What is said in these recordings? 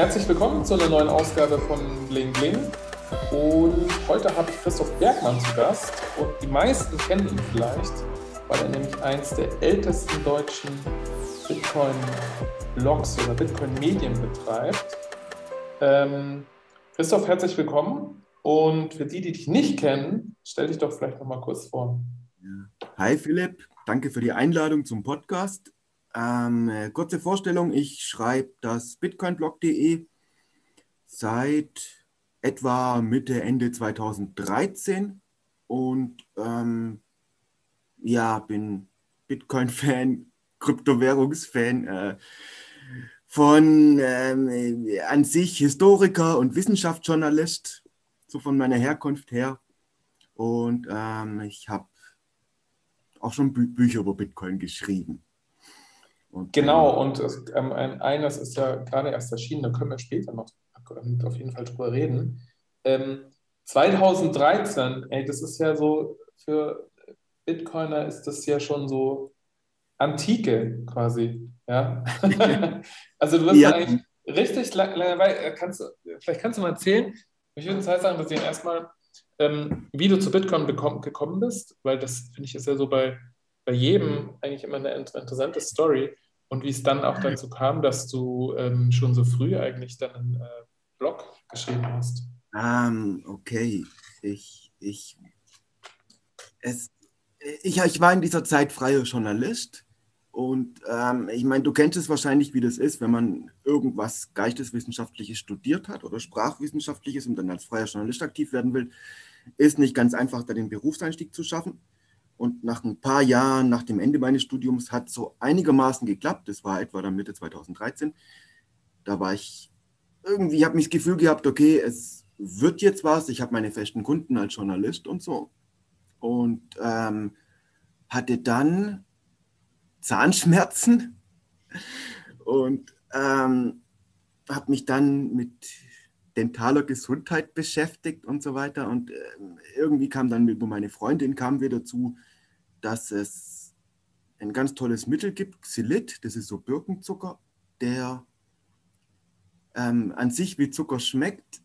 Herzlich willkommen zu einer neuen Ausgabe von Bling Bling. Und heute habe ich Christoph Bergmann zu Gast. Und die meisten kennen ihn vielleicht, weil er nämlich eins der ältesten deutschen Bitcoin-Blogs oder Bitcoin-Medien betreibt. Ähm, Christoph, herzlich willkommen. Und für die, die dich nicht kennen, stell dich doch vielleicht noch mal kurz vor. Hi Philipp, danke für die Einladung zum Podcast. Ähm, äh, kurze Vorstellung, ich schreibe das bitcoinblog.de seit etwa Mitte, Ende 2013 und ähm, ja, bin Bitcoin-Fan, Kryptowährungsfan, äh, von ähm, äh, an sich Historiker und Wissenschaftsjournalist, so von meiner Herkunft her. Und ähm, ich habe auch schon Bü Bücher über Bitcoin geschrieben. Und, genau, und es, ähm, eines ist ja gerade erst erschienen, da können wir später noch auf jeden Fall drüber reden. Ähm, 2013, ey, das ist ja so, für Bitcoiner ist das ja schon so Antike quasi. Ja? also du wirst ja. eigentlich richtig lange, äh, kannst, vielleicht kannst du mal erzählen, ich würde Zeit sagen, dass ich erstmal, ähm, wie du zu Bitcoin gekommen bist, weil das finde ich ist ja so bei bei jedem eigentlich immer eine interessante Story und wie es dann auch dazu kam, dass du ähm, schon so früh eigentlich deinen äh, Blog geschrieben hast. Um, okay, ich, ich, es, ich, ich war in dieser Zeit freier Journalist und ähm, ich meine, du kennst es wahrscheinlich, wie das ist, wenn man irgendwas Geisteswissenschaftliches studiert hat oder Sprachwissenschaftliches und dann als freier Journalist aktiv werden will, ist nicht ganz einfach, da den Berufseinstieg zu schaffen. Und nach ein paar Jahren, nach dem Ende meines Studiums, hat so einigermaßen geklappt. Das war etwa dann Mitte 2013. Da war ich irgendwie, habe mich das Gefühl gehabt, okay, es wird jetzt was. Ich habe meine festen Kunden als Journalist und so. Und ähm, hatte dann Zahnschmerzen und ähm, habe mich dann mit dentaler Gesundheit beschäftigt und so weiter. Und äh, irgendwie kam dann über meine Freundin kam wir dazu, dass es ein ganz tolles Mittel gibt, Xylit, das ist so Birkenzucker, der ähm, an sich wie Zucker schmeckt,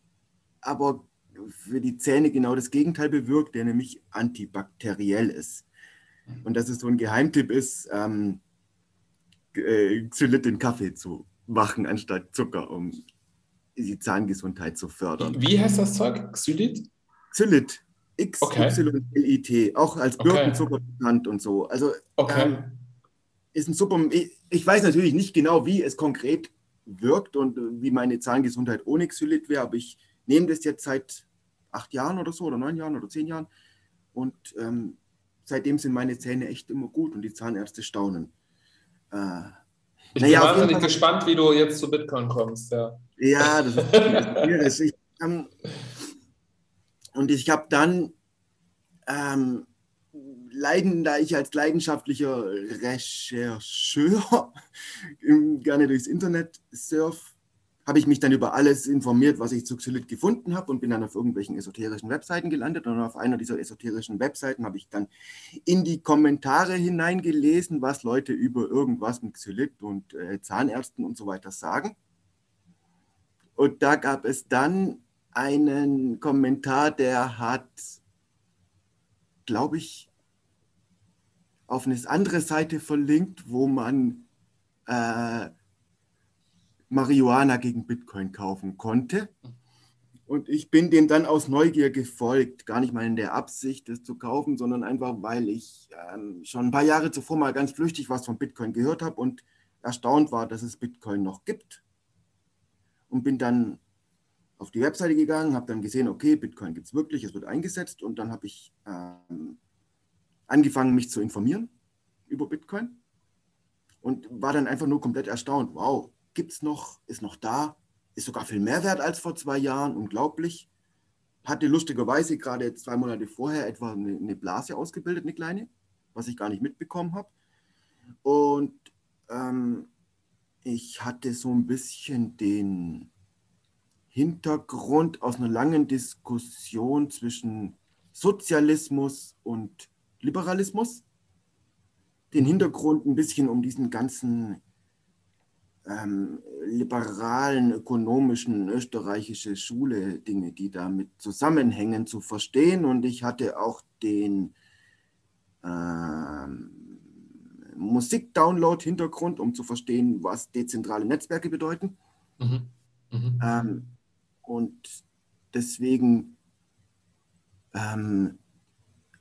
aber für die Zähne genau das Gegenteil bewirkt, der nämlich antibakteriell ist. Und dass es so ein Geheimtipp ist, ähm, äh, Xylit in Kaffee zu machen anstatt Zucker, um die Zahngesundheit zu fördern. Wie heißt das Zeug? Xylit? Xylit. XYLIT, okay. auch als Birkenzucker bekannt und so. Also okay. ähm, ist ein super. Ich weiß natürlich nicht genau, wie es konkret wirkt und wie meine Zahngesundheit ohne Xylit wäre, aber ich nehme das jetzt seit acht Jahren oder so oder neun Jahren oder zehn Jahren und ähm, seitdem sind meine Zähne echt immer gut und die Zahnärzte staunen. Äh, ich naja, bin wahnsinnig gespannt, wie du jetzt zu Bitcoin kommst. Ja, ja das ist schwierig. Ich, ähm, und ich habe dann, ähm, leiden, da ich als leidenschaftlicher Rechercheur gerne durchs Internet surf, habe ich mich dann über alles informiert, was ich zu Xylit gefunden habe und bin dann auf irgendwelchen esoterischen Webseiten gelandet. Und auf einer dieser esoterischen Webseiten habe ich dann in die Kommentare hineingelesen, was Leute über irgendwas mit Xylit und äh, Zahnärzten und so weiter sagen. Und da gab es dann einen Kommentar, der hat, glaube ich, auf eine andere Seite verlinkt, wo man äh, Marihuana gegen Bitcoin kaufen konnte. Und ich bin dem dann aus Neugier gefolgt, gar nicht mal in der Absicht, das zu kaufen, sondern einfach, weil ich ähm, schon ein paar Jahre zuvor mal ganz flüchtig was von Bitcoin gehört habe und erstaunt war, dass es Bitcoin noch gibt. Und bin dann auf die Webseite gegangen, habe dann gesehen, okay, Bitcoin gibt es wirklich, es wird eingesetzt und dann habe ich ähm, angefangen, mich zu informieren über Bitcoin und war dann einfach nur komplett erstaunt. Wow, gibt es noch, ist noch da, ist sogar viel mehr wert als vor zwei Jahren, unglaublich. Hatte lustigerweise gerade zwei Monate vorher etwa eine, eine Blase ausgebildet, eine kleine, was ich gar nicht mitbekommen habe. Und ähm, ich hatte so ein bisschen den, Hintergrund aus einer langen Diskussion zwischen Sozialismus und Liberalismus. Den Hintergrund ein bisschen um diesen ganzen ähm, liberalen, ökonomischen, österreichische Schule, Dinge, die damit zusammenhängen, zu verstehen. Und ich hatte auch den ähm, Musik-Download-Hintergrund, um zu verstehen, was dezentrale Netzwerke bedeuten. Mhm. Mhm. Ähm, und deswegen ähm,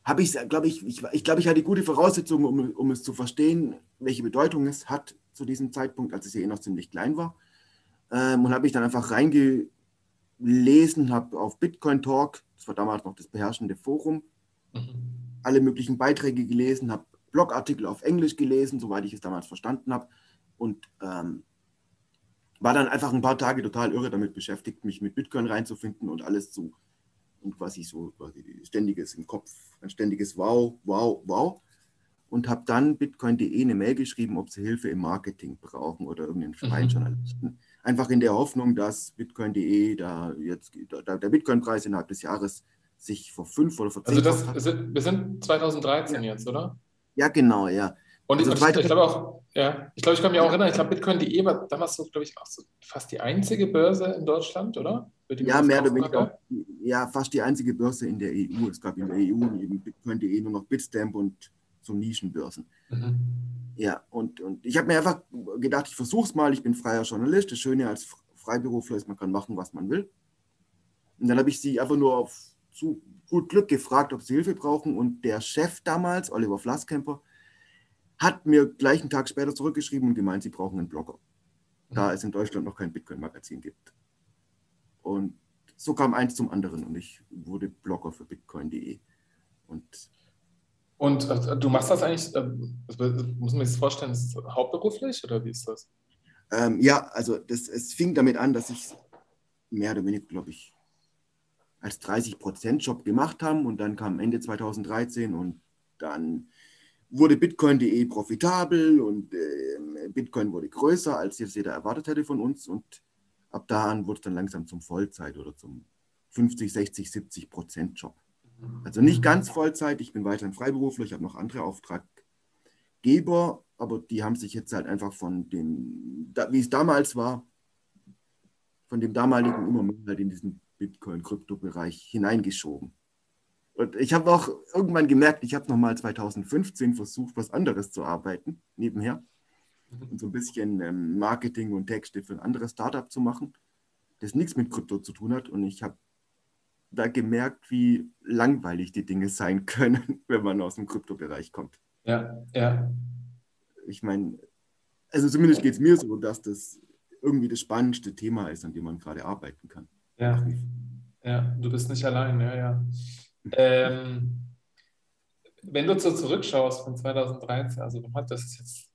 habe ich glaube ich, ich, ich glaube, ich hatte gute Voraussetzungen, um, um es zu verstehen, welche Bedeutung es hat zu diesem Zeitpunkt, als es ja eh noch ziemlich klein war. Ähm, und habe ich dann einfach reingelesen, habe auf Bitcoin Talk, das war damals noch das beherrschende Forum, mhm. alle möglichen Beiträge gelesen, habe Blogartikel auf Englisch gelesen, soweit ich es damals verstanden habe. Und ähm, war dann einfach ein paar Tage total irre damit beschäftigt, mich mit Bitcoin reinzufinden und alles zu und quasi so quasi ständiges im Kopf, ein ständiges Wow, Wow, Wow. Und habe dann bitcoin.de eine Mail geschrieben, ob sie Hilfe im Marketing brauchen oder irgendeinen freien mhm. Journalisten. Einfach in der Hoffnung, dass bitcoin.de da jetzt da, der Bitcoin-Preis innerhalb des Jahres sich vor fünf oder vor zehn Also das, wir sind 2013 ja. jetzt, oder? Ja, genau, ja. Und also ich, ich, ich glaube auch, ja, ich glaube, ich kann mich auch erinnern, ich glaube, Bitcoin.de war damals so, glaube ich, auch so fast die einzige Börse in Deutschland, oder? Ja, mehr oder weniger. Ja, fast die einzige Börse in der EU. Es gab in der EU neben Bitcoin.de nur noch Bitstamp und so Nischenbörsen. Mhm. Ja, und, und ich habe mir einfach gedacht, ich versuche es mal. Ich bin freier Journalist. Das Schöne als Freiberufler ist, man kann machen, was man will. Und dann habe ich sie einfach nur auf zu gut Glück gefragt, ob sie Hilfe brauchen. Und der Chef damals, Oliver Flasskemper, hat mir gleich einen Tag später zurückgeschrieben und gemeint, sie brauchen einen Blogger, da mhm. es in Deutschland noch kein Bitcoin-Magazin gibt. Und so kam eins zum anderen und ich wurde Blogger für bitcoin.de. Und, und äh, du machst das eigentlich, äh, muss man sich das vorstellen, das ist hauptberuflich oder wie ist das? Ähm, ja, also das, es fing damit an, dass ich mehr oder weniger, glaube ich, als 30%-Job gemacht habe und dann kam Ende 2013 und dann wurde Bitcoin.de profitabel und äh, Bitcoin wurde größer, als jetzt jeder erwartet hätte von uns. Und ab da an wurde es dann langsam zum Vollzeit oder zum 50, 60, 70 Prozent Job. Also nicht ganz Vollzeit, ich bin weiterhin Freiberufler, ich habe noch andere Auftraggeber, aber die haben sich jetzt halt einfach von dem, wie es damals war, von dem damaligen immer mehr halt in diesen Bitcoin-Krypto-Bereich hineingeschoben. Und ich habe auch irgendwann gemerkt, ich habe nochmal 2015 versucht, was anderes zu arbeiten, nebenher. Und so ein bisschen ähm, Marketing und Texte für ein anderes Startup zu machen, das nichts mit Krypto zu tun hat. Und ich habe da gemerkt, wie langweilig die Dinge sein können, wenn man aus dem Kryptobereich kommt. Ja, ja. Ich meine, also zumindest geht es mir so, dass das irgendwie das spannendste Thema ist, an dem man gerade arbeiten kann. Ja, ja du bist nicht allein, ja, ja. Ähm, wenn du so zurückschaust von 2013, also das ist jetzt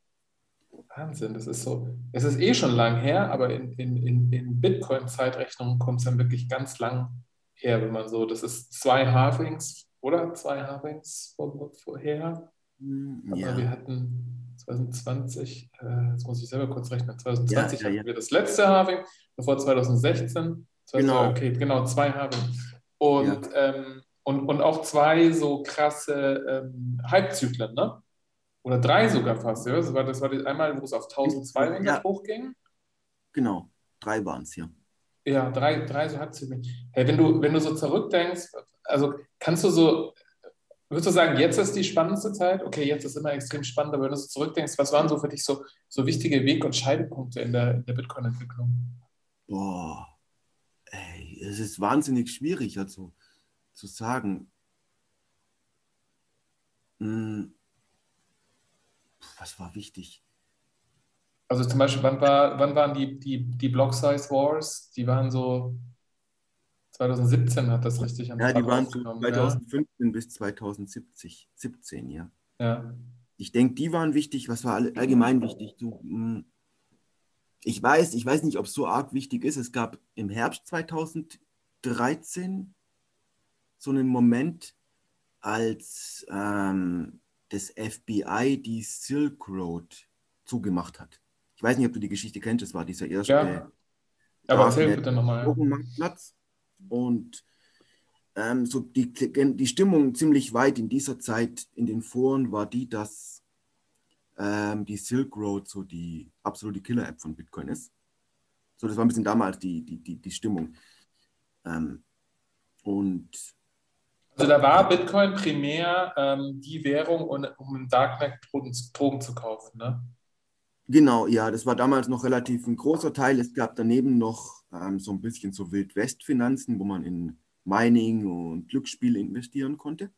Wahnsinn, das ist so, es ist eh schon lang her, aber in, in, in, in Bitcoin-Zeitrechnungen kommt es dann wirklich ganz lang her, wenn man so, das ist zwei Halvings, oder? Zwei Halvings vor, vorher. Hm, ja. Aber wir hatten 2020, äh, jetzt muss ich selber kurz rechnen, 2020 ja, ja, hatten wir das letzte Halving, bevor 2016. 20, genau. Okay, genau, zwei Halving. Und ähm, und, und auch zwei so krasse ähm, Halbzyklen, ne? Oder drei sogar fast. Ja? Das war, das war einmal, wo es auf 1200 ja. hochging. Genau, drei waren es, ja. Ja, drei, drei so Halbzyklen. Hey, wenn, du, wenn du so zurückdenkst, also kannst du so, würdest du sagen, jetzt ist die spannendste Zeit? Okay, jetzt ist immer extrem spannend, aber wenn du so zurückdenkst, was waren so für dich so, so wichtige Weg- und Scheidepunkte in der, in der Bitcoin-Entwicklung? Boah, ey, es ist wahnsinnig schwierig. Also, zu sagen. Hm, was war wichtig? Also zum Beispiel, wann, war, wann waren die, die, die Block Size Wars? Die waren so 2017 hat das richtig am Ja, die waren so 2015 ja. bis 2070, 17, ja. ja. Ich denke, die waren wichtig. Was war allgemein wichtig? Du, hm, ich weiß, ich weiß nicht, ob es so arg wichtig ist. Es gab im Herbst 2013 so einen Moment, als ähm, das FBI die Silk Road zugemacht hat. Ich weiß nicht, ob du die Geschichte kennst, das war dieser erste ja. Aber erzähl bitte nochmal. Und ähm, so die, die Stimmung ziemlich weit in dieser Zeit in den Foren war die, dass ähm, die Silk Road so die absolute Killer-App von Bitcoin ist. So, das war ein bisschen damals die, die, die, die Stimmung. Ähm, und also da war Bitcoin primär ähm, die Währung, um im Darknet Drogen, Drogen zu kaufen, ne? Genau, ja, das war damals noch relativ ein großer Teil. Es gab daneben noch ähm, so ein bisschen so Wildwest-Finanzen, wo man in Mining und Glücksspiel investieren konnte.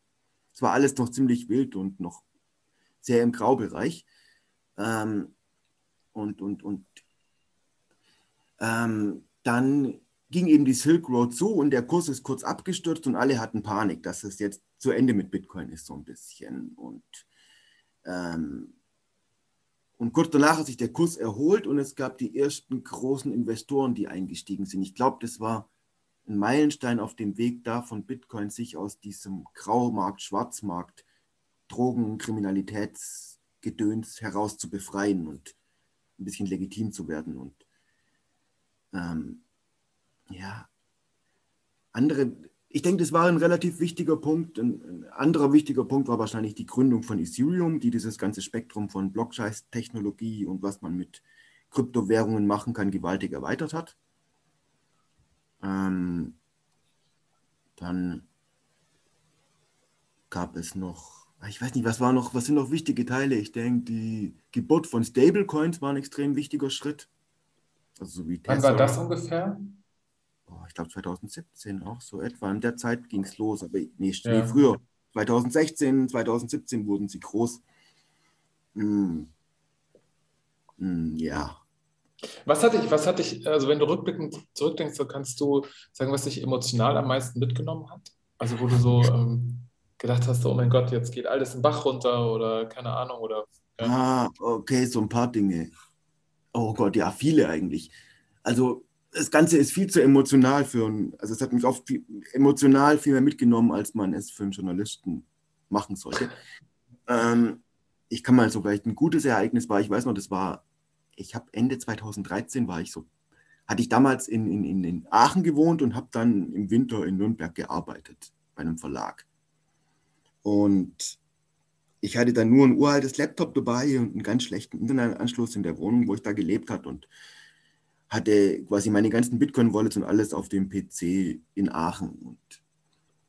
Es war alles noch ziemlich wild und noch sehr im Graubereich. Ähm, und und, und ähm, dann ging eben die Silk Road zu und der Kurs ist kurz abgestürzt und alle hatten Panik, dass es jetzt zu Ende mit Bitcoin ist, so ein bisschen. Und, ähm, und kurz danach hat sich der Kurs erholt und es gab die ersten großen Investoren, die eingestiegen sind. Ich glaube, das war ein Meilenstein auf dem Weg da von Bitcoin, sich aus diesem Graumarkt, Schwarzmarkt, Drogen, Kriminalitätsgedöns heraus zu befreien und ein bisschen legitim zu werden. Und ähm, ja, andere, ich denke, das war ein relativ wichtiger Punkt. Ein, anderer wichtiger Punkt war wahrscheinlich die Gründung von Ethereum, die dieses ganze Spektrum von Blockchain-Technologie und was man mit Kryptowährungen machen kann, gewaltig erweitert hat. Ähm, dann gab es noch, ich weiß nicht, was war noch, was sind noch wichtige Teile? Ich denke, die Geburt von Stablecoins war ein extrem wichtiger Schritt. Also so wie Wann war das ungefähr? Oh, ich glaube 2017 auch so etwa. In der Zeit ging es los, aber nee, ja. früher. 2016, 2017 wurden sie groß. Hm. Hm, ja, was hatte ich, was hatte ich, also wenn du rückblickend zurückdenkst, so kannst du sagen, was dich emotional am meisten mitgenommen hat? Also wo du so ähm, gedacht hast, oh mein Gott, jetzt geht alles im Bach runter oder keine Ahnung oder. Ja. Ah, okay, so ein paar Dinge. Oh Gott, ja, viele eigentlich. Also das Ganze ist viel zu emotional für einen, also es hat mich oft viel, emotional viel mehr mitgenommen, als man es für einen Journalisten machen sollte. Ähm, ich kann mal so vielleicht ein gutes Ereignis war, ich weiß noch, das war ich habe Ende 2013 war ich so, hatte ich damals in, in, in Aachen gewohnt und habe dann im Winter in Nürnberg gearbeitet bei einem Verlag. Und ich hatte dann nur ein uraltes Laptop dabei und einen ganz schlechten Internetanschluss in der Wohnung, wo ich da gelebt habe und hatte quasi meine ganzen Bitcoin-Wallets und alles auf dem PC in Aachen. Und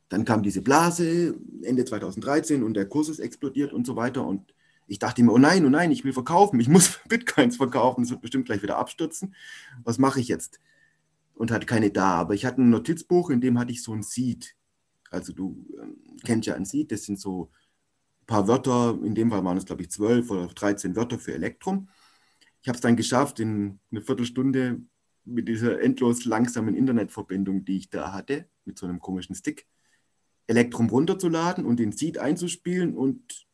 dann kam diese Blase Ende 2013 und der Kurs ist explodiert und so weiter. Und ich dachte mir, oh nein, oh nein, ich will verkaufen, ich muss Bitcoins verkaufen, das wird bestimmt gleich wieder abstürzen. Was mache ich jetzt? Und hatte keine da. Aber ich hatte ein Notizbuch, in dem hatte ich so ein Seed. Also du ähm, kennst ja ein Seed, das sind so ein paar Wörter, in dem Fall waren es, glaube ich, zwölf oder 13 Wörter für Elektrum. Ich habe es dann geschafft, in eine Viertelstunde mit dieser endlos langsamen Internetverbindung, die ich da hatte, mit so einem komischen Stick, Elektrum runterzuladen und den Seed einzuspielen und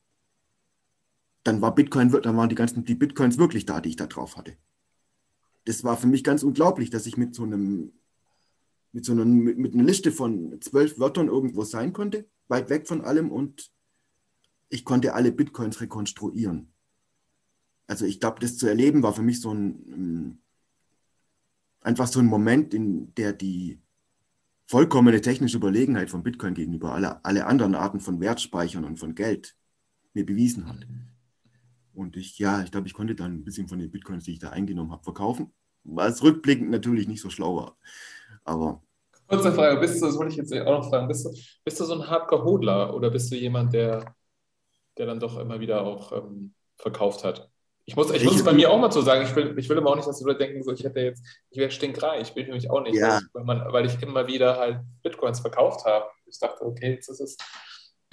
dann war Bitcoin, dann waren die ganzen die Bitcoins wirklich da, die ich da drauf hatte. Das war für mich ganz unglaublich, dass ich mit so einem mit so einer, mit, mit einer Liste von zwölf Wörtern irgendwo sein konnte, weit weg von allem und ich konnte alle Bitcoins rekonstruieren. Also ich glaube, das zu erleben war für mich so ein ähm, einfach so ein Moment, in der die vollkommene technische Überlegenheit von Bitcoin gegenüber alle, alle anderen Arten von Wertspeichern und von Geld mir bewiesen hat. Und ich, ja, ich glaube, ich konnte dann ein bisschen von den Bitcoins, die ich da eingenommen habe, verkaufen. Was rückblickend natürlich nicht so schlau war. Aber. Kurze Frage, bist du, das wollte ich jetzt auch noch fragen, bist du, bist du so ein Hardcore-Hodler oder bist du jemand, der, der dann doch immer wieder auch ähm, verkauft hat? Ich muss, ich, ich muss bei mir auch mal so sagen, ich will, ich will immer auch nicht, dass die Leute denken, so, ich hätte jetzt, ich wäre stinkreich, bin ich nämlich auch nicht, ja. weil, man, weil ich immer wieder halt Bitcoins verkauft habe. Ich dachte, okay, jetzt ist es.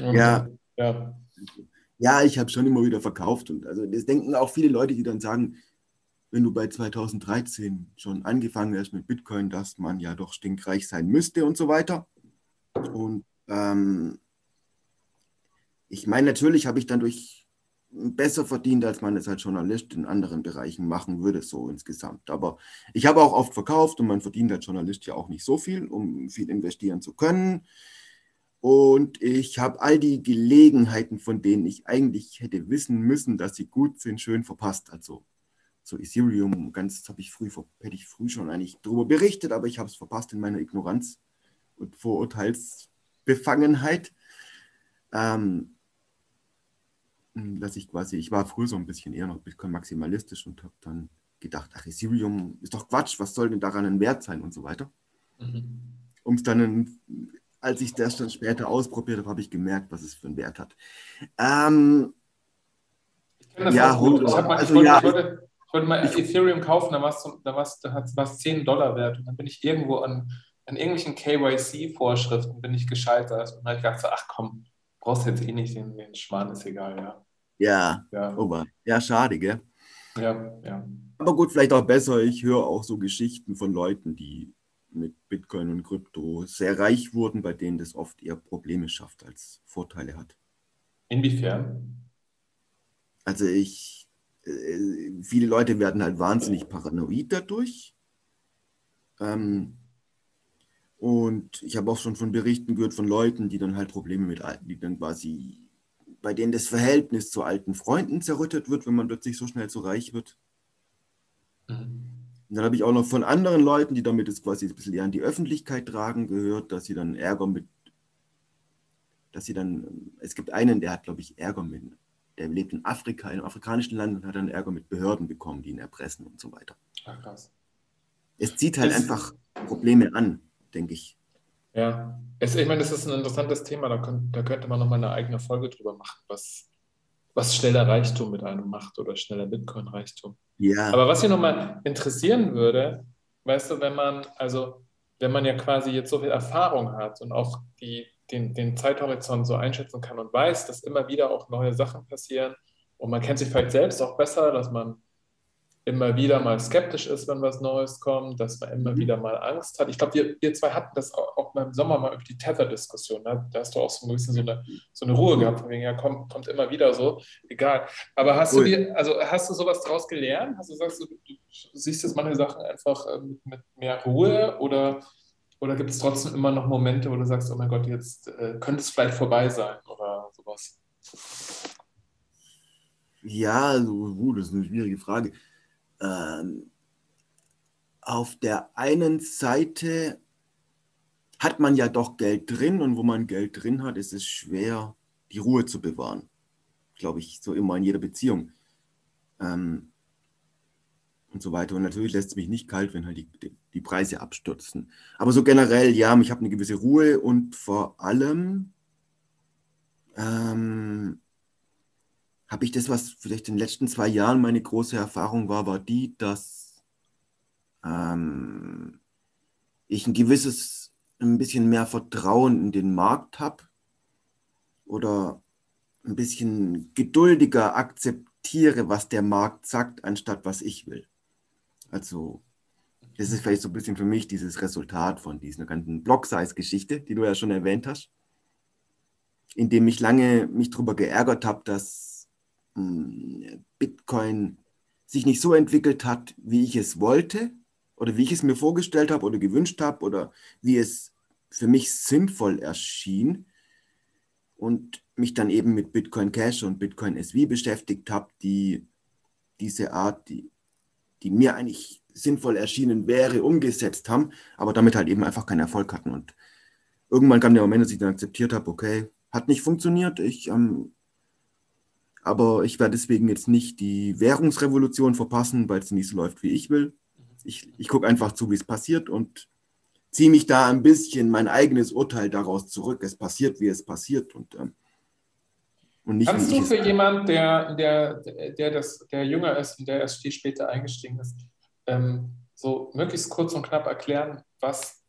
Und, ja. ja. Ja, ich habe schon immer wieder verkauft. Und also das denken auch viele Leute, die dann sagen, wenn du bei 2013 schon angefangen hast mit Bitcoin, dass man ja doch stinkreich sein müsste und so weiter. Und ähm, ich meine, natürlich habe ich dann durch besser verdient, als man es als Journalist in anderen Bereichen machen würde, so insgesamt. Aber ich habe auch oft verkauft und man verdient als Journalist ja auch nicht so viel, um viel investieren zu können. Und ich habe all die Gelegenheiten, von denen ich eigentlich hätte wissen müssen, dass sie gut sind, schön verpasst. Also so Ethereum, ganz habe ich früh, hätte ich früh schon eigentlich darüber berichtet, aber ich habe es verpasst in meiner Ignoranz und Vorurteilsbefangenheit. Ähm, dass ich quasi, ich war früher so ein bisschen eher noch ein bisschen maximalistisch und habe dann gedacht, ach, Ethereum ist doch Quatsch, was soll denn daran ein Wert sein und so weiter. Mhm. Um es dann, als ich das dann später ausprobiert habe, habe ich gemerkt, was es für einen Wert hat. Ähm, ja, gut. Ich, mal, also, ich, wollte, ja, ich, wollte, ich, wollte, mal ich, Ethereum kaufen, da war es da 10 Dollar wert. Und dann bin ich irgendwo an, an irgendwelchen KYC-Vorschriften bin ich gescheitert. Und dann habe ich gedacht, so, ach komm, brauchst jetzt eh nicht den, den Schmarrn, ist egal, ja. Ja, ja. Oh, ja, schade, gell? Ja, ja. Aber gut, vielleicht auch besser. Ich höre auch so Geschichten von Leuten, die mit Bitcoin und Krypto sehr reich wurden, bei denen das oft eher Probleme schafft als Vorteile hat. Inwiefern? Also ich, äh, viele Leute werden halt wahnsinnig paranoid dadurch. Ähm, und ich habe auch schon von Berichten gehört von Leuten, die dann halt Probleme mit alten, die dann quasi, bei denen das Verhältnis zu alten Freunden zerrüttet wird, wenn man plötzlich so schnell so reich wird. Mhm. Und dann habe ich auch noch von anderen Leuten, die damit es quasi ein bisschen eher an die Öffentlichkeit tragen, gehört, dass sie dann Ärger mit, dass sie dann, es gibt einen, der hat, glaube ich, Ärger mit, der lebt in Afrika, in einem afrikanischen Land und hat dann Ärger mit Behörden bekommen, die ihn erpressen und so weiter. Ach, krass. Es zieht halt es, einfach Probleme an, denke ich. Ja, es, ich meine, das ist ein interessantes Thema, da, könnt, da könnte man nochmal eine eigene Folge drüber machen, was, was schneller Reichtum mit einem macht oder schneller Bitcoin-Reichtum. Ja. Aber was mich nochmal interessieren würde, weißt du, wenn man, also wenn man ja quasi jetzt so viel Erfahrung hat und auch die, den, den Zeithorizont so einschätzen kann und weiß, dass immer wieder auch neue Sachen passieren und man kennt sich vielleicht selbst auch besser, dass man immer wieder mal skeptisch ist, wenn was Neues kommt, dass man immer mhm. wieder mal Angst hat. Ich glaube, wir, wir zwei hatten das auch, auch mal im Sommer mal über die Tether-Diskussion. Ne? Da hast du auch so ein bisschen so eine, so eine Ruhe gehabt, von wegen, ja, kommt, kommt immer wieder so, egal. Aber hast cool. du dir, also hast du sowas daraus gelernt? Hast du sagst du, du siehst jetzt manche Sachen einfach ähm, mit mehr Ruhe oder, oder gibt es trotzdem immer noch Momente, wo du sagst, oh mein Gott, jetzt äh, könnte es vielleicht vorbei sein oder sowas? Ja, also, uh, das ist eine schwierige Frage ähm, auf der einen Seite hat man ja doch Geld drin und wo man Geld drin hat, ist es schwer, die Ruhe zu bewahren. Glaube ich, so immer in jeder Beziehung. Ähm, und so weiter. Und natürlich lässt es mich nicht kalt, wenn halt die, die, Preise abstürzen. Aber so generell, ja, ich habe eine gewisse Ruhe und vor allem ähm, habe ich das, was vielleicht in den letzten zwei Jahren meine große Erfahrung war, war die, dass ähm, ich ein gewisses, ein bisschen mehr Vertrauen in den Markt habe oder ein bisschen geduldiger akzeptiere, was der Markt sagt, anstatt was ich will. Also das ist vielleicht so ein bisschen für mich dieses Resultat von dieser ganzen Block-Size-Geschichte, die du ja schon erwähnt hast, indem ich lange mich darüber geärgert habe, dass Bitcoin sich nicht so entwickelt hat, wie ich es wollte oder wie ich es mir vorgestellt habe oder gewünscht habe oder wie es für mich sinnvoll erschien und mich dann eben mit Bitcoin Cash und Bitcoin SV beschäftigt habe, die diese Art, die, die mir eigentlich sinnvoll erschienen wäre, umgesetzt haben, aber damit halt eben einfach keinen Erfolg hatten. Und irgendwann kam der Moment, dass ich dann akzeptiert habe, okay, hat nicht funktioniert, ich ähm, aber ich werde deswegen jetzt nicht die Währungsrevolution verpassen, weil es nicht so läuft, wie ich will. Ich, ich gucke einfach zu, wie es passiert und ziehe mich da ein bisschen mein eigenes Urteil daraus zurück. Es passiert, wie es passiert. Und, ähm, und nicht, Kannst du für jemanden, der, der, der, das, der jünger ist und der erst viel später eingestiegen ist, ähm, so möglichst kurz und knapp erklären, was,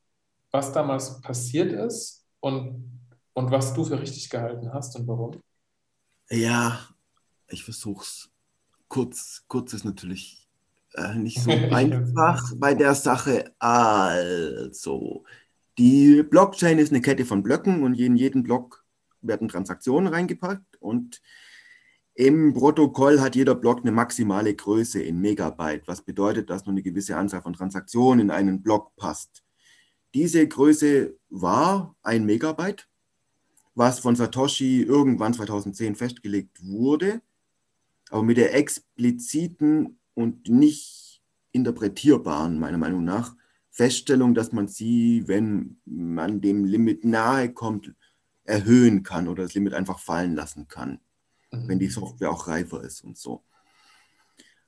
was damals passiert ist und, und was du für richtig gehalten hast und warum? Ja, ich versuche es. Kurz, kurz ist natürlich äh, nicht so einfach bei der Sache. Also, die Blockchain ist eine Kette von Blöcken und in jeden Block werden Transaktionen reingepackt und im Protokoll hat jeder Block eine maximale Größe in Megabyte, was bedeutet, dass nur eine gewisse Anzahl von Transaktionen in einen Block passt. Diese Größe war ein Megabyte, was von Satoshi irgendwann 2010 festgelegt wurde aber mit der expliziten und nicht interpretierbaren, meiner Meinung nach, Feststellung, dass man sie, wenn man dem Limit nahe kommt, erhöhen kann oder das Limit einfach fallen lassen kann, mhm. wenn die Software auch reifer ist und so.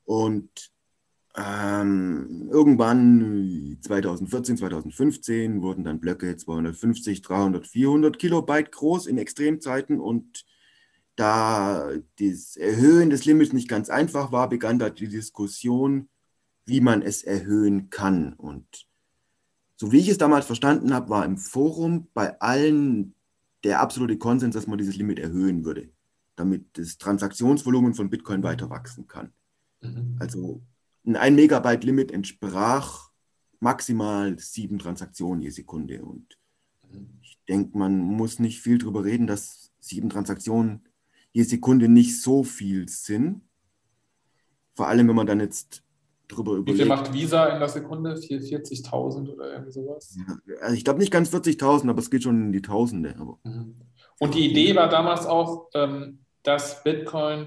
Und ähm, irgendwann 2014, 2015 wurden dann Blöcke 250, 300, 400 Kilobyte groß in Extremzeiten und da das Erhöhen des Limits nicht ganz einfach war, begann da die Diskussion, wie man es erhöhen kann. Und so wie ich es damals verstanden habe, war im Forum bei allen der absolute Konsens, dass man dieses Limit erhöhen würde, damit das Transaktionsvolumen von Bitcoin weiter wachsen kann. Mhm. Also ein 1 Megabyte Limit entsprach maximal sieben Transaktionen je Sekunde. Und mhm. ich denke, man muss nicht viel darüber reden, dass sieben Transaktionen je Sekunde nicht so viel sind. Vor allem, wenn man dann jetzt drüber überlegt. Wie viel macht Visa in der Sekunde? 40.000 oder irgendwie sowas? Ja, also ich glaube nicht ganz 40.000, aber es geht schon in die Tausende. Mhm. Und die Idee war damals auch, ähm, dass Bitcoin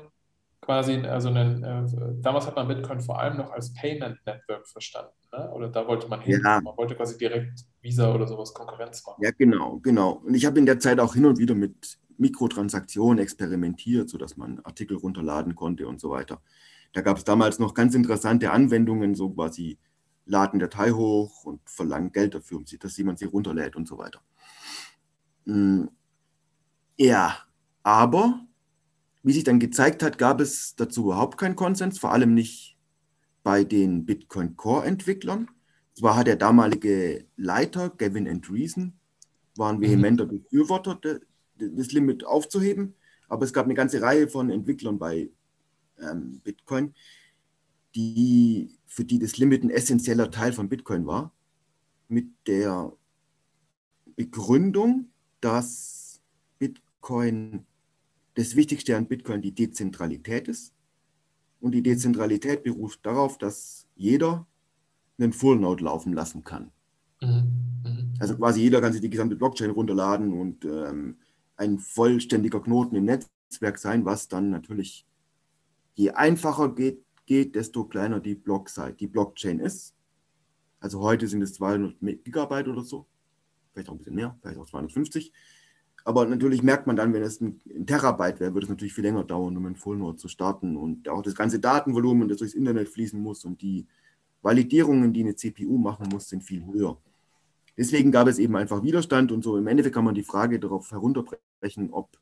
quasi, also einen, äh, damals hat man Bitcoin vor allem noch als Payment Network verstanden, ne? oder da wollte man hin, ja. man wollte quasi direkt Visa oder sowas Konkurrenz machen. Ja, genau, genau. Und ich habe in der Zeit auch hin und wieder mit Mikrotransaktionen experimentiert, sodass man Artikel runterladen konnte und so weiter. Da gab es damals noch ganz interessante Anwendungen, so quasi laden Datei hoch und verlangen Geld dafür, dass jemand sie runterlädt und so weiter. Hm, ja, aber wie sich dann gezeigt hat, gab es dazu überhaupt keinen Konsens, vor allem nicht bei den Bitcoin Core-Entwicklern. Zwar hat der damalige Leiter, Gavin Andreessen, war ein mhm. vehementer Befürworter das Limit aufzuheben. Aber es gab eine ganze Reihe von Entwicklern bei ähm, Bitcoin, die, für die das Limit ein essentieller Teil von Bitcoin war, mit der Begründung, dass Bitcoin das Wichtigste an Bitcoin die Dezentralität ist. Und die Dezentralität beruht darauf, dass jeder einen Full Node laufen lassen kann. Mhm. Mhm. Also quasi jeder kann sich die gesamte Blockchain runterladen und ähm, ein vollständiger Knoten im Netzwerk sein, was dann natürlich, je einfacher geht, geht desto kleiner die Blockzeit, die Blockchain ist. Also heute sind es 200 Gigabyte oder so, vielleicht auch ein bisschen mehr, vielleicht auch 250. Aber natürlich merkt man dann, wenn es ein, Terabyte wäre, würde es natürlich viel länger dauern, um ein Fullnode zu starten und auch das ganze Datenvolumen, das durchs Internet fließen muss und die Validierungen, die eine CPU machen muss, sind viel höher. Deswegen gab es eben einfach Widerstand und so. Im Endeffekt kann man die Frage darauf herunterbrechen, ob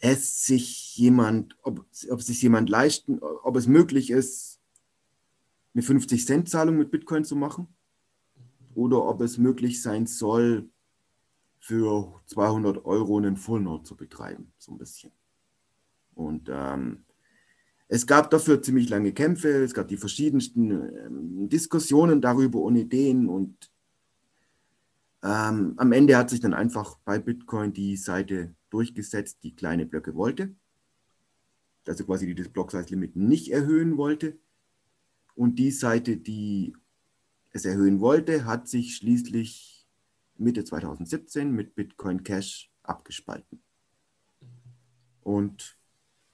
es sich jemand, ob, ob sich jemand leisten, ob es möglich ist, eine 50-Cent-Zahlung mit Bitcoin zu machen oder ob es möglich sein soll, für 200 Euro einen Full Node zu betreiben, so ein bisschen. Und ähm, es gab dafür ziemlich lange Kämpfe, es gab die verschiedensten ähm, Diskussionen darüber und Ideen und ähm, am Ende hat sich dann einfach bei Bitcoin die Seite durchgesetzt, die kleine Blöcke wollte. Also quasi die das Block-Size-Limit nicht erhöhen wollte. Und die Seite, die es erhöhen wollte, hat sich schließlich Mitte 2017 mit Bitcoin Cash abgespalten. Und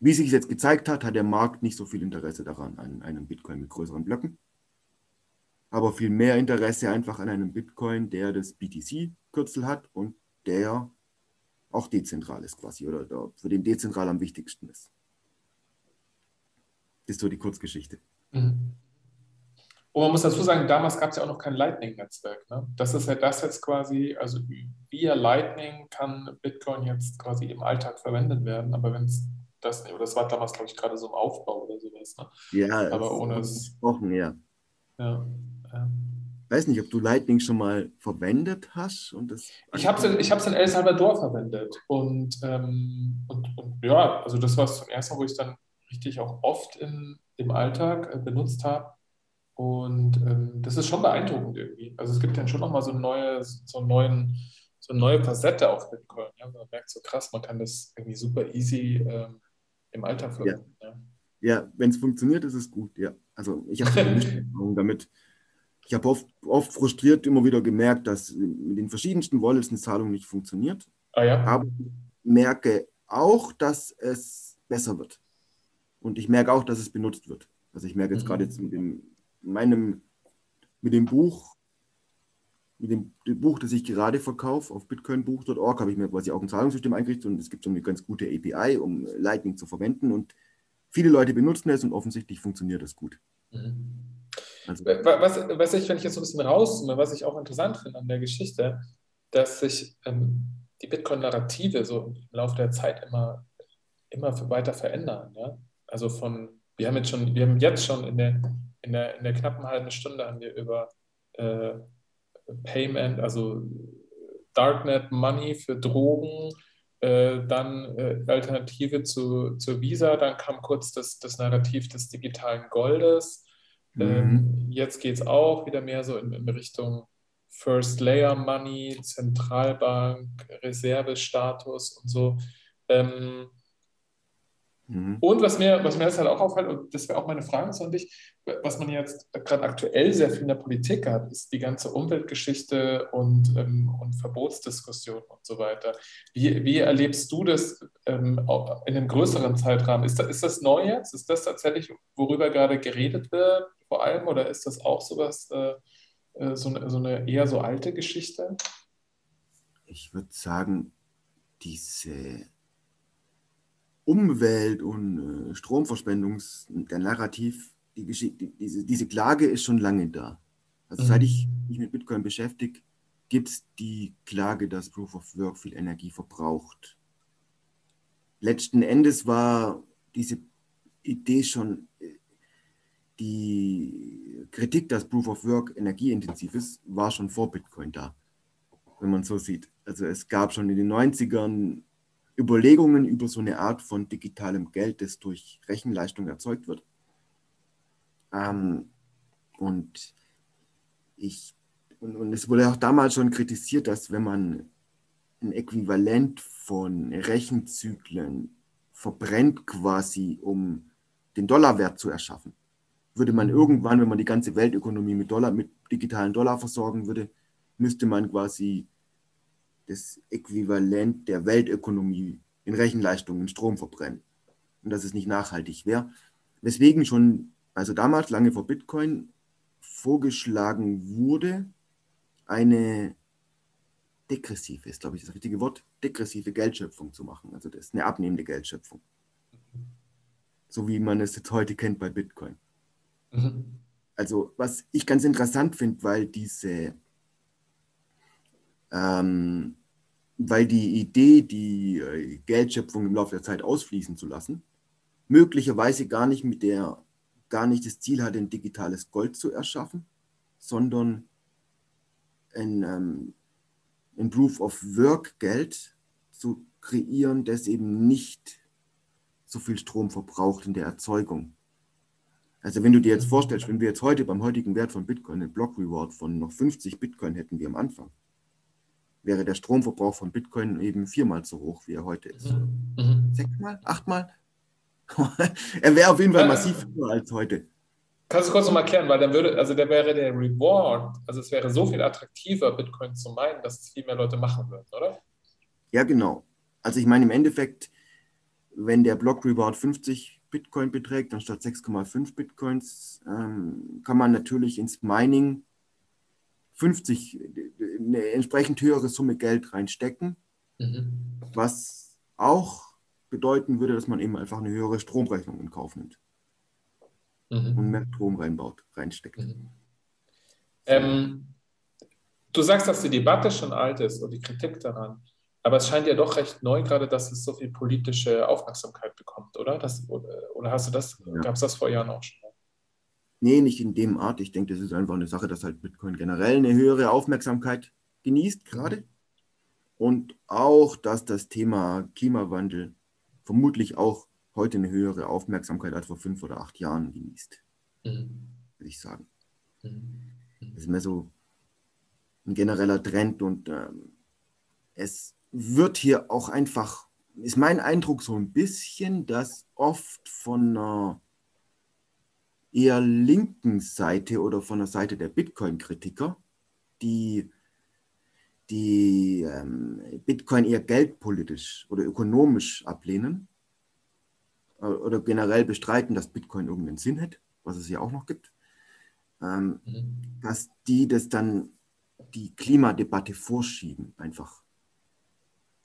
wie sich jetzt gezeigt hat, hat der Markt nicht so viel Interesse daran, an einem Bitcoin mit größeren Blöcken aber viel mehr Interesse einfach an einem Bitcoin, der das BTC-Kürzel hat und der auch dezentral ist quasi oder für den dezentral am wichtigsten ist. Das ist so die Kurzgeschichte. Mhm. Und man muss dazu sagen, damals gab es ja auch noch kein Lightning-Netzwerk. Ne? Das ist ja das jetzt quasi, also via Lightning kann Bitcoin jetzt quasi im Alltag verwendet werden, aber wenn es das nicht, oder das war damals, glaube ich, gerade so im Aufbau oder sowas. Ne? Ja, aber ohne es. Wochen, ja. Ja. Ich weiß nicht, ob du Lightning schon mal verwendet hast. Und das ich habe es in, in El Salvador verwendet. Und, ähm, und, und, ja, also das war zum ersten Mal, wo ich es dann richtig auch oft in, im Alltag äh, benutzt habe. Und ähm, das ist schon beeindruckend irgendwie. Also es gibt dann schon nochmal so, neue, so, neuen, so eine neue Facette auf Bitcoin. Ja? Man merkt so krass, man kann das irgendwie super easy ähm, im Alltag verwenden. Ja, ja. ja wenn es funktioniert, ist es gut, ja. Also ich habe damit ich habe oft, oft frustriert immer wieder gemerkt, dass mit den verschiedensten Wallets eine Zahlung nicht funktioniert. Ah, ja? Aber ich merke auch, dass es besser wird. Und ich merke auch, dass es benutzt wird. Also ich merke jetzt mhm. gerade jetzt mit dem, meinem, mit dem Buch, mit dem, dem Buch, das ich gerade verkaufe, auf bitcoinbuch.org habe ich mir quasi auch ein Zahlungssystem eingerichtet und es gibt so eine ganz gute API, um Lightning zu verwenden. Und viele Leute benutzen es und offensichtlich funktioniert es gut. Mhm. Also, was, was ich, wenn ich jetzt so ein bisschen rauszoome, was ich auch interessant finde an der Geschichte, dass sich ähm, die Bitcoin-Narrative so im Laufe der Zeit immer, immer weiter verändern. Ja? Also von, wir haben jetzt schon, wir haben jetzt schon in der, in der, in der knappen halben Stunde haben wir über äh, Payment, also Darknet Money für Drogen, äh, dann äh, Alternative zu, zu Visa, dann kam kurz das, das Narrativ des digitalen Goldes. Mhm. Ähm, jetzt geht es auch wieder mehr so in, in Richtung First Layer Money, Zentralbank, Reservestatus und so. Ähm, mhm. Und was mir, was mir jetzt halt auch auffällt, und das wäre auch meine Frage an dich, was man jetzt gerade aktuell sehr viel in der Politik hat, ist die ganze Umweltgeschichte und, ähm, und Verbotsdiskussion und so weiter. Wie, wie erlebst du das ähm, in einem größeren Zeitrahmen? Ist das, ist das neu jetzt? Ist das tatsächlich, worüber gerade geredet wird, vor allem? Oder ist das auch sowas, äh, äh, so, eine, so eine eher so alte Geschichte? Ich würde sagen, diese Umwelt- und äh, Stromverschwendungs, der Narrativ, die, die, diese, diese Klage ist schon lange da. Also mhm. seit ich mich mit Bitcoin beschäftige, gibt es die Klage, dass Proof of Work viel Energie verbraucht. Letzten Endes war diese Idee schon äh, die Kritik, dass Proof of Work energieintensiv ist, war schon vor Bitcoin da, wenn man so sieht. Also es gab schon in den 90ern Überlegungen über so eine Art von digitalem Geld, das durch Rechenleistung erzeugt wird. Ähm, und ich und, und es wurde auch damals schon kritisiert, dass wenn man ein Äquivalent von Rechenzyklen verbrennt quasi, um den Dollarwert zu erschaffen, würde man irgendwann, wenn man die ganze Weltökonomie mit Dollar, mit digitalen Dollar versorgen würde, müsste man quasi das Äquivalent der Weltökonomie in Rechenleistung, in Strom verbrennen. Und dass es nicht nachhaltig wäre. Weswegen schon, also damals, lange vor Bitcoin, vorgeschlagen wurde, eine degressive, ist glaube ich das richtige Wort, degressive Geldschöpfung zu machen. Also das ist eine abnehmende Geldschöpfung. So wie man es jetzt heute kennt bei Bitcoin. Mhm. Also was ich ganz interessant finde, weil diese, ähm, weil die Idee, die äh, Geldschöpfung im Laufe der Zeit ausfließen zu lassen, möglicherweise gar nicht mit der, gar nicht das Ziel hat, ein digitales Gold zu erschaffen, sondern ein, ähm, ein Proof of Work Geld zu kreieren, das eben nicht so viel Strom verbraucht in der Erzeugung. Also wenn du dir jetzt vorstellst, wenn wir jetzt heute beim heutigen Wert von Bitcoin einen Block Reward von noch 50 Bitcoin hätten wie am Anfang, wäre der Stromverbrauch von Bitcoin eben viermal so hoch, wie er heute ist. Mhm. mhm. Sechsmal? Achtmal? er wäre auf jeden Fall massiv höher als heute. Kannst du kurz nochmal erklären, weil dann würde, also der wäre der Reward, also es wäre so viel attraktiver, Bitcoin zu meinen, dass es viel mehr Leute machen würden, oder? Ja, genau. Also ich meine im Endeffekt, wenn der Block Reward 50 Bitcoin beträgt, anstatt 6,5 Bitcoins, ähm, kann man natürlich ins Mining 50, eine entsprechend höhere Summe Geld reinstecken, mhm. was auch bedeuten würde, dass man eben einfach eine höhere Stromrechnung in Kauf nimmt mhm. und mehr Strom reinbaut, reinsteckt. Mhm. Ähm, du sagst, dass die Debatte schon alt ist und die Kritik daran. Aber es scheint ja doch recht neu gerade, dass es so viel politische Aufmerksamkeit bekommt, oder? Das, oder, hast du das, ja. gab es das vor Jahren auch schon? Nee, nicht in dem Art. Ich denke, das ist einfach eine Sache, dass halt Bitcoin generell eine höhere Aufmerksamkeit genießt gerade. Und auch, dass das Thema Klimawandel vermutlich auch heute eine höhere Aufmerksamkeit als vor fünf oder acht Jahren genießt. Mhm. Würde ich sagen. Mhm. Das ist mehr so ein genereller Trend und ähm, es wird hier auch einfach, ist mein Eindruck so ein bisschen, dass oft von einer eher linken Seite oder von der Seite der Bitcoin-Kritiker, die, die ähm, Bitcoin eher geldpolitisch oder ökonomisch ablehnen äh, oder generell bestreiten, dass Bitcoin irgendeinen Sinn hat, was es ja auch noch gibt, ähm, mhm. dass die das dann die Klimadebatte vorschieben einfach.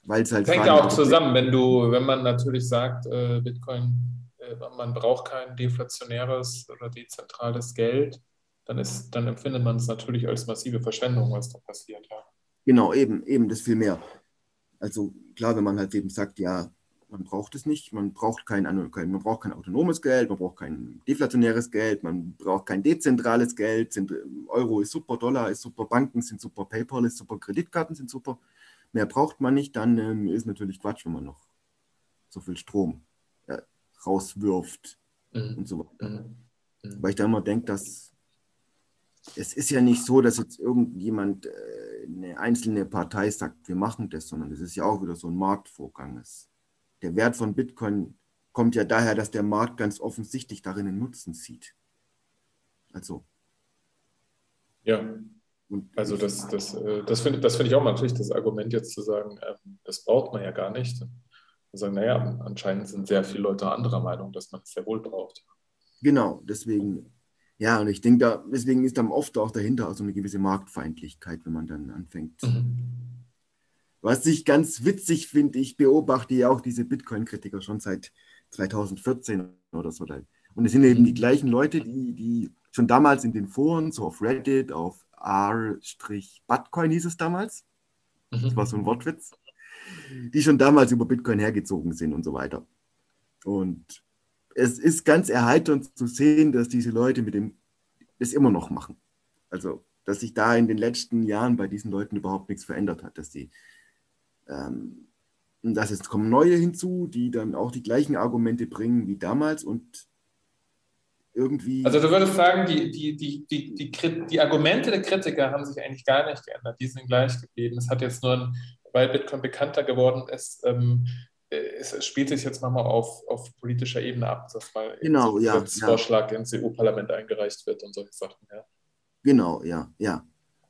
Weil es halt. Das hängt ja auch zusammen, wenn du, wenn man natürlich sagt, äh, Bitcoin äh, äh, man braucht kein deflationäres oder dezentrales Geld, dann, ist, dann empfindet man es natürlich als massive Verschwendung, was da passiert. Ja. Genau, eben, eben das viel mehr. Also klar, wenn man halt eben sagt, ja, man braucht es nicht, man braucht kein, man braucht kein autonomes Geld, man braucht kein deflationäres Geld, man braucht kein dezentrales Geld, Euro ist super, Dollar ist super, Banken sind super, PayPal ist super, Kreditkarten sind super, mehr braucht man nicht, dann ähm, ist natürlich Quatsch, wenn man noch so viel Strom äh, rauswirft mhm. und so weiter. Mhm. Mhm. Weil ich da immer denke, dass es ist ja nicht so, dass jetzt irgendjemand, äh, eine einzelne Partei sagt, wir machen das, sondern es ist ja auch wieder so ein Marktvorgang. Es, der Wert von Bitcoin kommt ja daher, dass der Markt ganz offensichtlich darin einen Nutzen sieht. Also. Ja. Und also das, das, äh, das finde das find ich auch mal natürlich das Argument jetzt zu sagen, ähm, das braucht man ja gar nicht. Und sagen, naja, anscheinend sind sehr viele Leute anderer Meinung, dass man es sehr wohl braucht. Genau, deswegen ja, und ich denke, da, deswegen ist dann oft auch dahinter auch so eine gewisse Marktfeindlichkeit, wenn man dann anfängt. Mhm. Was ich ganz witzig finde, ich beobachte ja auch diese Bitcoin-Kritiker schon seit 2014 oder so. Und es sind eben die gleichen Leute, die, die schon damals in den Foren, so auf Reddit, auf r-Bitcoin hieß es damals, mhm. das war so ein Wortwitz, die schon damals über Bitcoin hergezogen sind und so weiter. Und es ist ganz erheiternd zu sehen, dass diese Leute mit dem es immer noch machen. Also, dass sich da in den letzten Jahren bei diesen Leuten überhaupt nichts verändert hat, dass die ähm, dass jetzt kommen neue hinzu, die dann auch die gleichen Argumente bringen wie damals und irgendwie. Also du würdest sagen, die, die, die, die, die, die Argumente der Kritiker haben sich eigentlich gar nicht geändert, die sind gleich geblieben. Es hat jetzt nur, weil Bitcoin bekannter geworden ist, ähm, es spielt sich jetzt nochmal auf, auf politischer Ebene ab, dass mal genau, so ja, Vorschlag ja. ins EU-Parlament eingereicht wird und solche Sachen. Ja. Genau, ja, ja.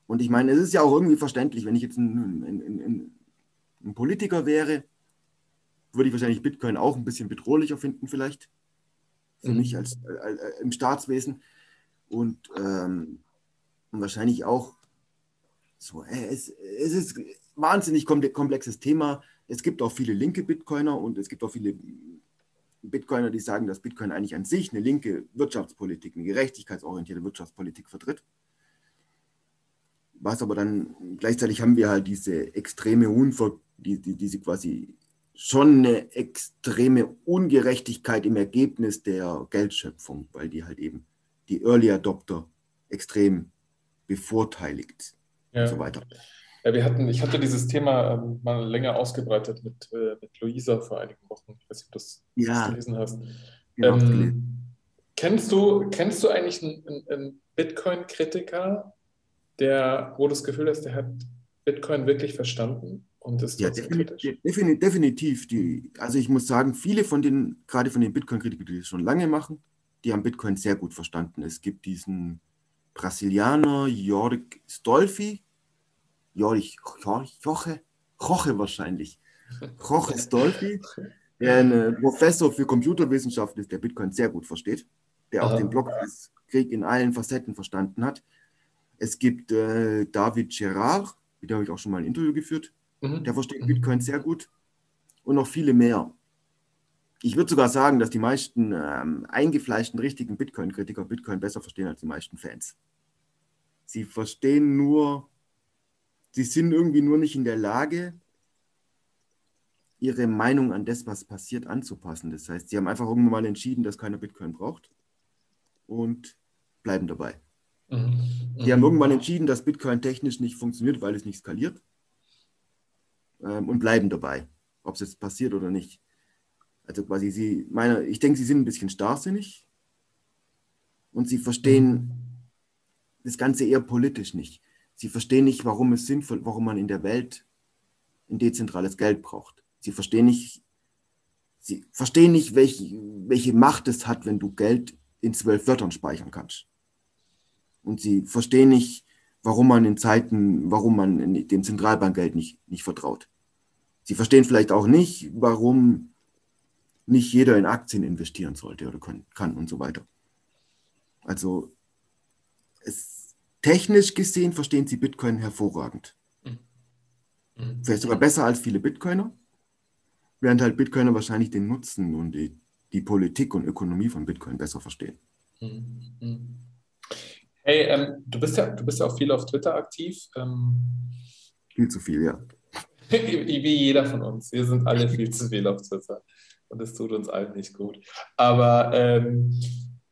Und ich meine, es ist ja auch irgendwie verständlich, wenn ich jetzt ein, ein, ein, ein Politiker wäre, würde ich wahrscheinlich Bitcoin auch ein bisschen bedrohlicher finden, vielleicht. Für mhm. mich als, äh, äh, im Staatswesen. Und, ähm, und wahrscheinlich auch so, äh, es, es ist ein wahnsinnig komplexes Thema es gibt auch viele linke Bitcoiner und es gibt auch viele Bitcoiner, die sagen, dass Bitcoin eigentlich an sich eine linke Wirtschaftspolitik, eine gerechtigkeitsorientierte Wirtschaftspolitik vertritt. Was aber dann gleichzeitig haben wir halt diese extreme Unver, die, die, diese quasi schon eine extreme Ungerechtigkeit im Ergebnis der Geldschöpfung, weil die halt eben die Early Adopter extrem bevorteiligt ja. und so weiter. Ja, wir hatten, ich hatte dieses Thema ähm, mal länger ausgebreitet mit, äh, mit Luisa vor einigen Wochen. Ich weiß nicht, ob du das, ja. gelesen hast. Genau, ähm, kennst, du, kennst du eigentlich einen, einen Bitcoin-Kritiker, der, wo du das Gefühl hast, der hat Bitcoin wirklich verstanden und ist ja, definitiv, definitiv, definitiv. Die, also ich muss sagen, viele von den, gerade von den Bitcoin-Kritikern, die das schon lange machen, die haben Bitcoin sehr gut verstanden. Es gibt diesen Brasilianer Jörg Stolfi, Jorich, Joche, Joche wahrscheinlich. Joche Stolfi, der ein äh, Professor für Computerwissenschaft ist, der Bitcoin sehr gut versteht, der auch Aha. den Blockkrieg in allen Facetten verstanden hat. Es gibt äh, David Gerard, mit dem habe ich auch schon mal ein Interview geführt, mhm. der versteht mhm. Bitcoin sehr gut und noch viele mehr. Ich würde sogar sagen, dass die meisten ähm, eingefleischten richtigen Bitcoin-Kritiker Bitcoin besser verstehen als die meisten Fans. Sie verstehen nur sie sind irgendwie nur nicht in der Lage, ihre Meinung an das, was passiert, anzupassen. Das heißt, sie haben einfach irgendwann mal entschieden, dass keiner Bitcoin braucht und bleiben dabei. Mhm. Die haben irgendwann entschieden, dass Bitcoin technisch nicht funktioniert, weil es nicht skaliert ähm, und bleiben dabei, ob es jetzt passiert oder nicht. Also quasi sie, meine, ich denke, sie sind ein bisschen starrsinnig und sie verstehen mhm. das Ganze eher politisch nicht. Sie verstehen nicht, warum es sinnvoll, warum man in der Welt ein dezentrales Geld braucht. Sie verstehen nicht, sie verstehen nicht, welche, welche Macht es hat, wenn du Geld in zwölf Wörtern speichern kannst. Und sie verstehen nicht, warum man in Zeiten, warum man dem Zentralbankgeld nicht, nicht vertraut. Sie verstehen vielleicht auch nicht, warum nicht jeder in Aktien investieren sollte oder kann, kann und so weiter. Also es, technisch gesehen verstehen sie Bitcoin hervorragend. Mhm. Vielleicht sogar besser als viele Bitcoiner, während halt Bitcoiner wahrscheinlich den Nutzen und die, die Politik und Ökonomie von Bitcoin besser verstehen. Mhm. Hey, ähm, du, bist ja, du bist ja auch viel auf Twitter aktiv. Ähm, viel zu viel, ja. wie jeder von uns. Wir sind alle viel zu viel auf Twitter. Und es tut uns allen nicht gut. Aber ähm,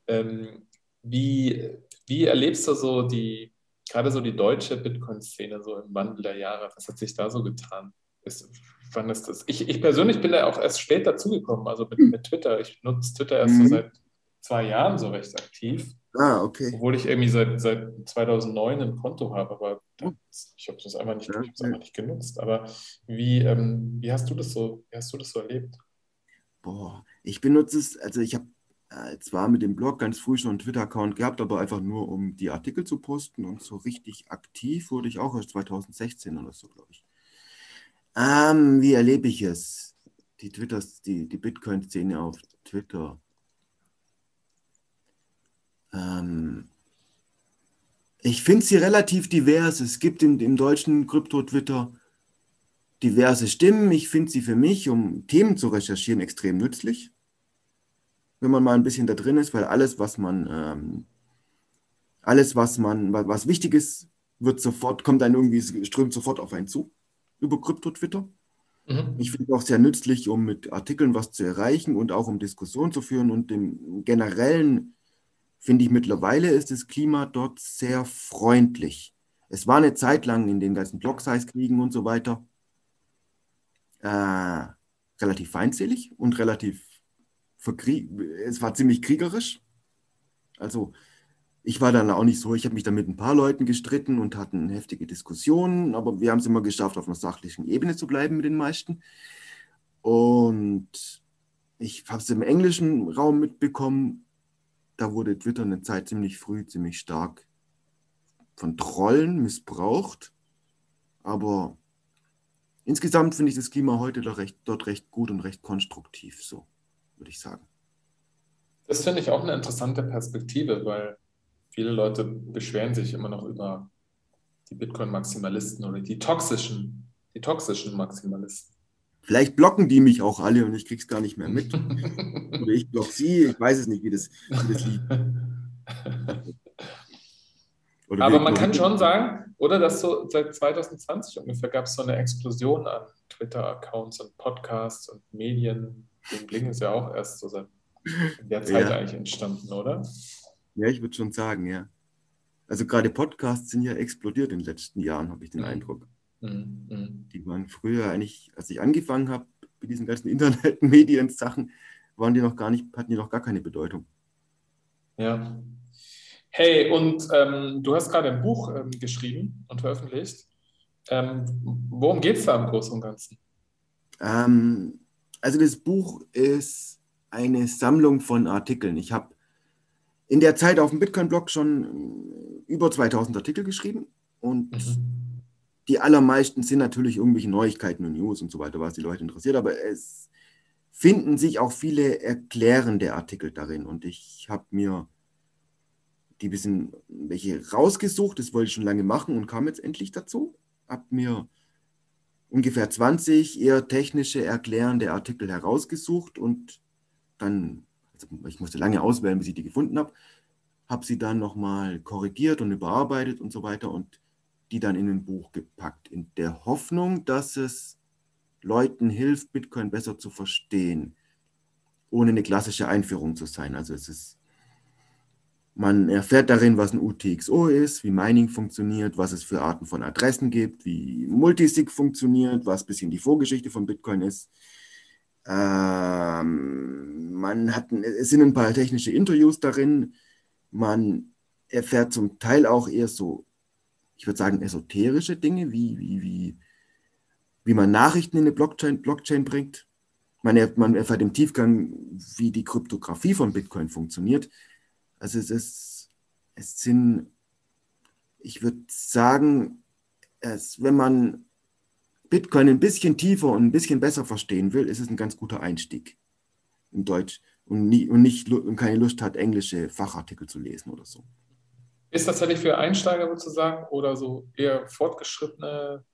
ähm, wie, wie erlebst du so die, gerade so die deutsche Bitcoin-Szene so im Wandel der Jahre? Was hat sich da so getan? Ist, wann ist das? Ich, ich persönlich bin da auch erst spät dazugekommen, also mit, mit Twitter. Ich nutze Twitter erst mhm. so seit zwei Jahren so recht aktiv. Ah, okay. Obwohl ich irgendwie seit, seit 2009 ein Konto habe, aber oh. ich habe das einfach nicht, ja, ich einfach nicht genutzt. Aber wie, ähm, wie hast du das so, wie hast du das so erlebt? Boah, ich benutze es, also ich habe äh, zwar mit dem Blog ganz früh schon einen Twitter-Account gehabt, aber einfach nur, um die Artikel zu posten und so richtig aktiv wurde ich auch erst 2016 oder so, glaube ich. Ähm, wie erlebe ich es? Die Twitters, die, die Bitcoin-Szene auf Twitter. Ähm, ich finde sie relativ divers. Es gibt im, im deutschen Krypto-Twitter diverse Stimmen. Ich finde sie für mich, um Themen zu recherchieren, extrem nützlich. Wenn man mal ein bisschen da drin ist, weil alles, was man, ähm, alles, was man, was wichtig ist, wird sofort, kommt dann irgendwie, strömt sofort auf einen zu über Krypto-Twitter. Mhm. Ich finde es auch sehr nützlich, um mit Artikeln was zu erreichen und auch um Diskussionen zu führen und im generellen finde ich mittlerweile ist das Klima dort sehr freundlich. Es war eine Zeit lang in den ganzen Block-Size-Kriegen und so weiter äh, relativ feindselig und relativ es war ziemlich kriegerisch. Also ich war dann auch nicht so, ich habe mich da mit ein paar Leuten gestritten und hatten heftige Diskussionen, aber wir haben es immer geschafft, auf einer sachlichen Ebene zu bleiben mit den meisten. Und ich habe es im englischen Raum mitbekommen da wurde Twitter eine Zeit ziemlich früh, ziemlich stark von Trollen missbraucht. Aber insgesamt finde ich das Klima heute dort recht, dort recht gut und recht konstruktiv, so würde ich sagen. Das finde ich auch eine interessante Perspektive, weil viele Leute beschweren sich immer noch über die Bitcoin-Maximalisten oder die toxischen, die toxischen Maximalisten. Vielleicht blocken die mich auch alle und ich krieg's gar nicht mehr mit. Oder ich block sie, ich weiß es nicht, wie das, wie das liegt. Aber man kann schon sagen, oder dass so seit 2020 ungefähr gab es so eine Explosion an Twitter-Accounts und Podcasts und Medien. Den Bling ist ja auch erst so seit der Zeit ja. eigentlich entstanden, oder? Ja, ich würde schon sagen, ja. Also gerade Podcasts sind ja explodiert in den letzten Jahren, habe ich den mhm. Eindruck. Mhm. Die waren früher eigentlich, als ich angefangen habe mit diesen ganzen Internet-Medien-Sachen, waren die noch gar nicht, hatten die noch gar keine Bedeutung. Ja. Hey, und ähm, du hast gerade ein Buch ähm, geschrieben und veröffentlicht. Ähm, worum geht es da im Großen und Ganzen? Ähm, also das Buch ist eine Sammlung von Artikeln. Ich habe in der Zeit auf dem Bitcoin-Blog schon äh, über 2000 Artikel geschrieben und mhm die allermeisten sind natürlich irgendwelche Neuigkeiten und News und so weiter, was die Leute interessiert, aber es finden sich auch viele erklärende Artikel darin und ich habe mir die bisschen welche rausgesucht, das wollte ich schon lange machen und kam jetzt endlich dazu. Habe mir ungefähr 20 eher technische erklärende Artikel herausgesucht und dann, also ich musste lange auswählen, bis ich die gefunden habe, habe sie dann nochmal korrigiert und überarbeitet und so weiter und die dann in ein Buch gepackt, in der Hoffnung, dass es Leuten hilft, Bitcoin besser zu verstehen, ohne eine klassische Einführung zu sein. Also es ist, man erfährt darin, was ein UTXO ist, wie Mining funktioniert, was es für Arten von Adressen gibt, wie Multisig funktioniert, was ein bisschen die Vorgeschichte von Bitcoin ist. Ähm, man hat, es sind ein paar technische Interviews darin. Man erfährt zum Teil auch eher so ich würde sagen, esoterische Dinge, wie, wie, wie, wie man Nachrichten in eine Blockchain, Blockchain bringt. Man, man erfährt im Tiefgang, wie die Kryptographie von Bitcoin funktioniert. Also es ist, es sind, ich würde sagen, es, wenn man Bitcoin ein bisschen tiefer und ein bisschen besser verstehen will, ist es ein ganz guter Einstieg in Deutsch und, nie, und, nicht, und keine Lust hat, englische Fachartikel zu lesen oder so. Ist das tatsächlich für Einsteiger sozusagen oder so eher fortgeschrittene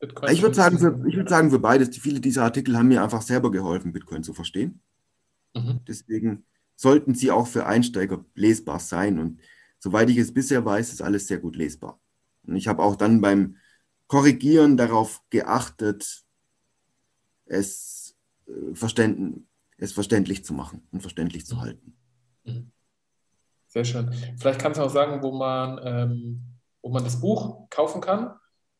Bitcoin? Ich würde sagen, für, ich sagen für beides. Viele dieser Artikel haben mir einfach selber geholfen, Bitcoin zu verstehen. Mhm. Deswegen sollten sie auch für Einsteiger lesbar sein. Und soweit ich es bisher weiß, ist alles sehr gut lesbar. Und ich habe auch dann beim Korrigieren darauf geachtet, es, äh, verständ, es verständlich zu machen und verständlich zu mhm. halten. Mhm. Sehr schön. Vielleicht kannst du auch sagen, wo man, ähm, wo man das Buch kaufen kann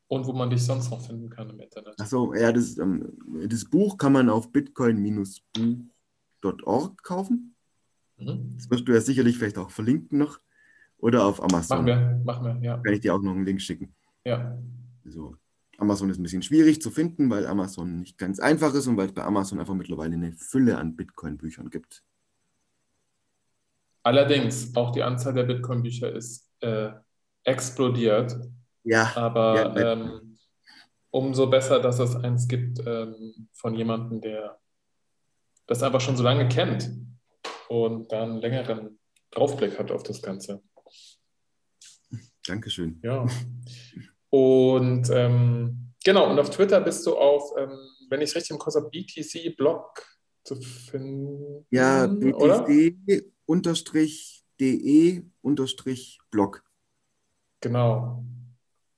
und wo man dich sonst noch finden kann im Internet. Achso, ja, das, ähm, das Buch kann man auf bitcoin-buch.org kaufen. Mhm. Das wirst du ja sicherlich vielleicht auch verlinken noch. Oder auf Amazon. Machen wir, machen wir, ja. Kann ich dir auch noch einen Link schicken. Ja. So. Amazon ist ein bisschen schwierig zu finden, weil Amazon nicht ganz einfach ist und weil es bei Amazon einfach mittlerweile eine Fülle an Bitcoin-Büchern gibt. Allerdings, auch die Anzahl der Bitcoin-Bücher ist äh, explodiert. Ja. Aber ja, ähm, umso besser, dass es eins gibt ähm, von jemandem, der das einfach schon so lange kennt und dann einen längeren Draufblick hat auf das Ganze. Dankeschön. Ja. Und ähm, genau, und auf Twitter bist du auf, ähm, wenn ich es richtig im Kurs habe, BTC-Blog zu finden. Ja, BTC unterstrich de unterstrich Blog. Genau.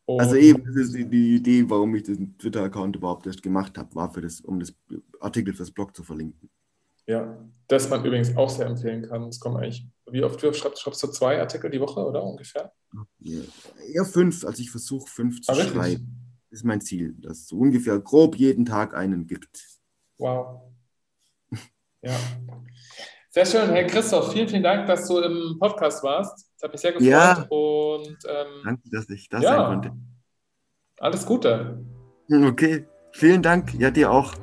Und also eben, das ist die Idee, warum ich den Twitter-Account überhaupt erst gemacht habe, war für das, um das Artikel fürs Blog zu verlinken. Ja, das man übrigens auch sehr empfehlen kann. Es kommen eigentlich, wie oft schreibst, schreibst du zwei Artikel die Woche, oder ungefähr? Ja, eher fünf. Also ich versuche fünf zu ah, schreiben. Das ist mein Ziel, dass es so ungefähr grob jeden Tag einen gibt. Wow. Ja. Sehr schön, Herr Christoph. Vielen, vielen Dank, dass du im Podcast warst. Das hat mich sehr gefreut. Ja. Und, ähm, Danke, dass ich da ja, sein konnte. Alles Gute. Okay, vielen Dank. Ja, dir auch.